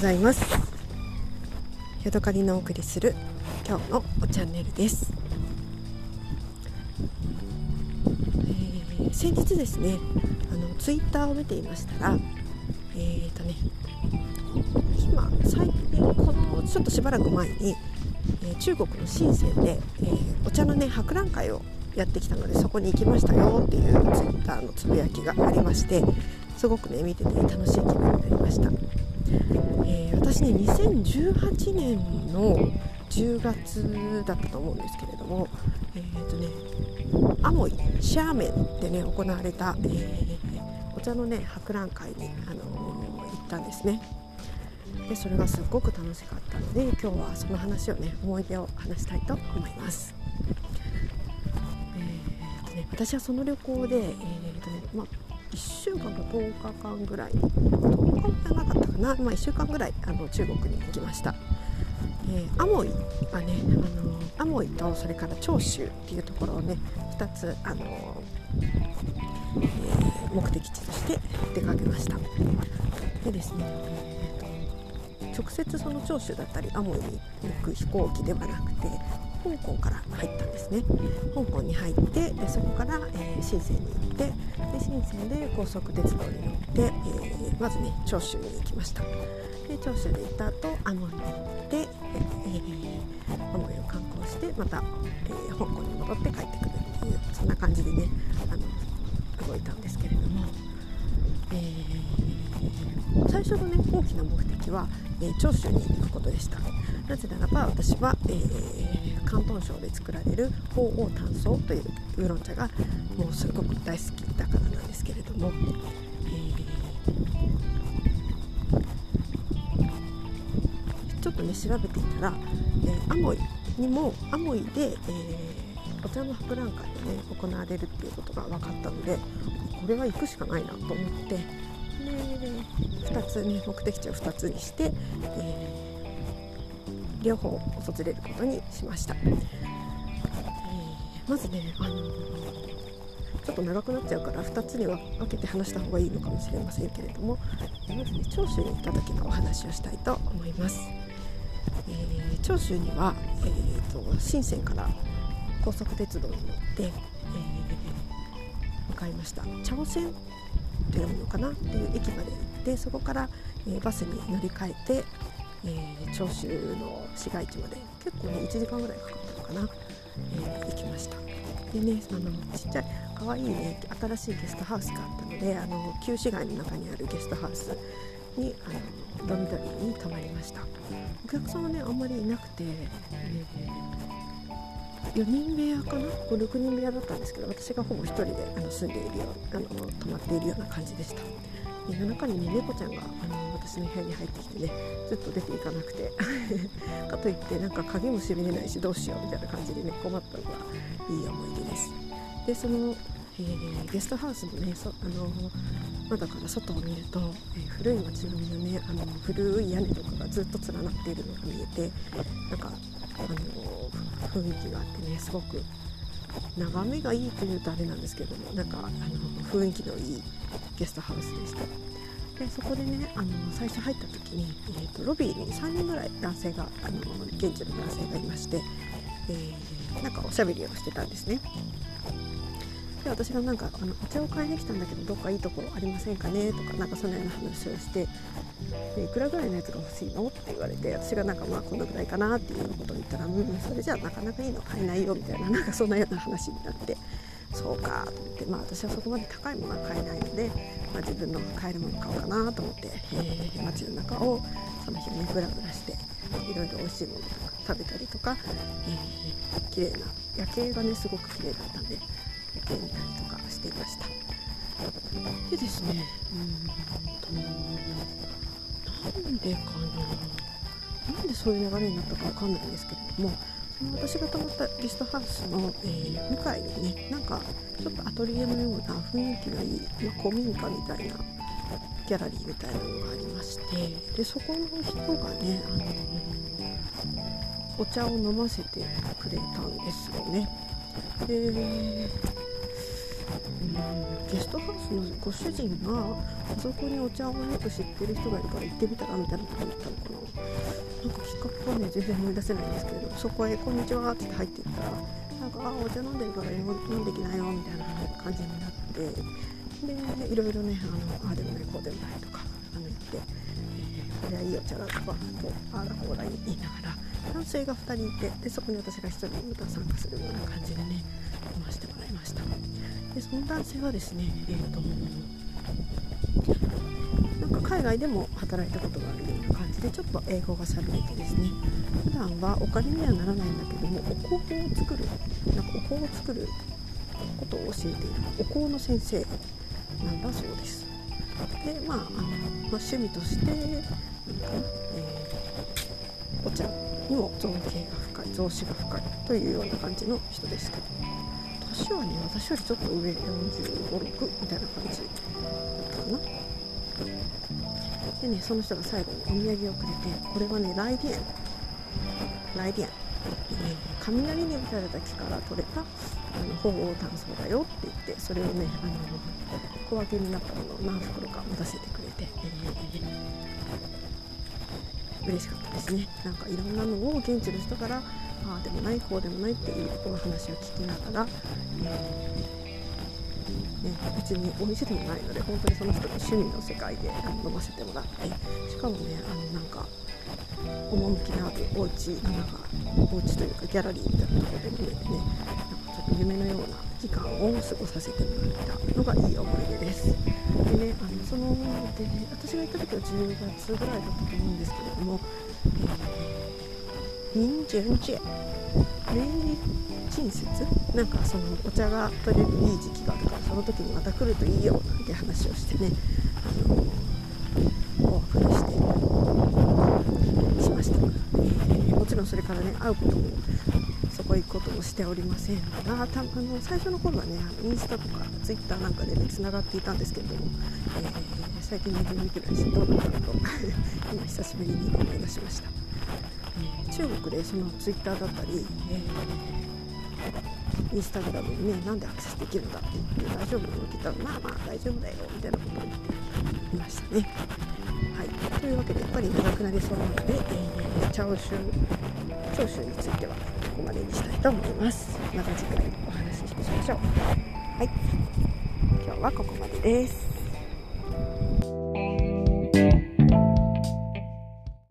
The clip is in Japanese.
ざいます。ヤドカリのお送りする今日のチャンネルです、えー、先日ですねあのツイッターを見ていましたらえーとね今最近このちょっとしばらく前に、えー、中国の深センで、えー、お茶のね博覧会をやってきたのでそこに行きましたよっていうツイッターのつぶやきがありましてすごくね見てて楽しい気分になりました、えー、私ね2018年の10月だったと思うんですけれどもえ、ー、とねアモイシャーメンでね行われた、えー、お茶のね博覧会に、あの行ったんですね。でそれがすごく楽しかったので今日はその話をね思い出を話したいと思います。えーとね、私はその旅行で、えーとねまあ、1週間か10日間ぐらい。10日じゃなかったかな、まあ、1週間ぐらいあの中国に行きました。えー、アモイはね、あのアモイとそれから長州っていうところをね2つ、あのえー、目的地として出かけました。でですね、えーと、直接その長州だったりアモイに行く飛行機ではなくて香港から入ったんですね。香港に入ってでそこから、えー、深センに行ってで深センで高速鉄道に乗って、えー、まずね長州に行きました。で長州で行った後アモイに行って、えー、アモイを観光してまた、えー、香港に戻って帰ってくるっていうそんな感じでねあの動いたんですけれども、えー、最初のね大きな目的は、えー、長州に行くことでした。なぜならば私は、えー広東省で作られる鳳凰炭素というウーロン茶がもうすごく大好きだからなんですけれども、えー、ちょっとね調べていたら、えー、アモイにもアモイで、えー、お茶の博覧会がね行われるっていうことが分かったのでこれは行くしかないなと思ってで2つね目的地を2つにして、えー両方訪れることにしました、えー、まずね、あの、ちょっと長くなっちゃうから2つには分けて話した方がいいのかもしれませんけれどもまずね長州に行った時のお話をしたいと思います、えー、長州には、えーと、深センから高速鉄道に乗って、えー、向かいました。茶尾線というのかな？っていう駅まで行ってそこから、えー、バスに乗り換えてえー、長州の市街地まで結構ね1時間ぐらいかかったのかな、えー、行きました。でねあのちっちゃい可愛いね新しいゲストハウスがあったのであの旧市街の中にあるゲストハウスにあのドミトリーに泊まりました。お客さんはねあんまりいなくて、えー、4人部屋かな？6人部屋だったんですけど私がほぼ1人であの住んでいるようあの泊まっているような感じでした。夜中にね猫ちゃんがあの私の部屋に入ってきてねずっと出ていかなくて。かといってなんか鍵も閉めれないしどうしようみたいな感じでね困ったのがいい思い出です。でその、えー、ゲストハウスのねそあの窓から外を見ると、えー、古い街並みのねあの古い屋根とかがずっと連なっているのが見えてなんかあの雰囲気があってねすごく眺めがいいというとあれなんですけどもなんかあの雰囲気のいいゲストハウスでした。でそこでねあの最初入った時に、えーと、ロビーに3人ぐらい男性があの現地の男性がいまして、えー、なんかおしゃべりをしてたんですね。で私がなんかあのお茶を買いに来たんだけどどっかいいところありませんかね？とかなんかそのような話をしてでいくらぐらいのやつが欲しいの？って言われて私がなんかまあこのぐらいかなっていうようなことを言ったらうんそれじゃあなかなかいいの買えないよみたいななんかそんなような話になって。そうかと思って、まあ、私はそこまで高いものは買えないので、まあ、自分の買えるもの買おうかなと思って、えー、街の中をその日はねぶらぶらしていろいろ美味しいものとか食べたりとか、えー、綺麗な夜景がねすごく綺麗だったんで夜景見たりとかしていました。でですね。うん。となんでかな。なんでそういう流れになったかわかんないんですけれども私が泊まったゲストハウスの、えー、向かいにねなんかちょっとアトリエのような雰囲気のいい、まあ、古民家みたいなギャラリーみたいなのがありましてでそこの人がね、あの、お茶を飲ませてくれたんですよね。でゲストハウスのご主人があそこにお茶をよく知ってる人がいるから行ってみたらみたいなこと言ったのかなんかきっかけはね全然思い出せないんですけれどそこへ「こんにちは」って入っていったらなんか「あお茶飲んでるから英語飲んできなよ」みたいな感じになってでいろいろねあのあでもないこうでもないとかあの言って、えー、これはいいお茶だとかああだこうだ言いながら男性が2人いてでそこに私が1人また参加するような感じでね飲ませてもらいましたでその男性はですねえっ、ー、となんか海外でも働いたことがあるような感じでちょっと英語がされてですね。普段はお金にはならないんだけどもお香を作る。なんかお香を作ることを教えているお香の先生なんだそうです。でまああの、ま、趣味として何かな、えー、お茶にも造形が深い造詞が深いというような感じの人ですけど年はね私よりちょっと上4 5 6みたいな感じだったかな。でねその人が最後にお土産をくれてこれはねライディエンライディエン、えー、雷に打たれた木から取れたあの鳳凰炭素だよって言ってそれをねあの小分けになったものを何袋か持たせてくれて、えー嬉しかったですね。なんかいろんなのを現地の人からああでもないこうでもないっていうお話を聞きながら、えー、ね、別にお店でもないので本当にその人の趣味の世界で飲ませてもらってしかもねあのなんか趣のあるお家なんかお家というかギャラリーみたいなところで見れてねなんかちょっと夢のような期間を過ごさせてもらったのがいい思い出です。でねあのそので私が行った時は10月ぐらいだったと思うんですけれども、えー、民順地明鎮節なんかそのお茶が取れるいい時期があるからその時にまた来るといいよなんて話をしてね。あのお別れして。しました、え、もちろんそれからね会うこともそこ行くこともしておりませんがたあの最初の頃はねインスタとかツイッターなんかでねつながっていたんですけれども、えー、最近全然見てないしどうなったかと 今久しぶりに思い出しました、中国でそのツイッターだったり、えー、インスタグラムにねなんでアクセスできるんだって言って大丈夫って言ったらまあまあ大丈夫だよみたいなことを言っていましたね。はい。というわけでやっぱり長くなりそうなので、えー、チャオシュ長州についてはこまでにしたいと思います。また次回お話ししましょう。はい。今日はここまでです。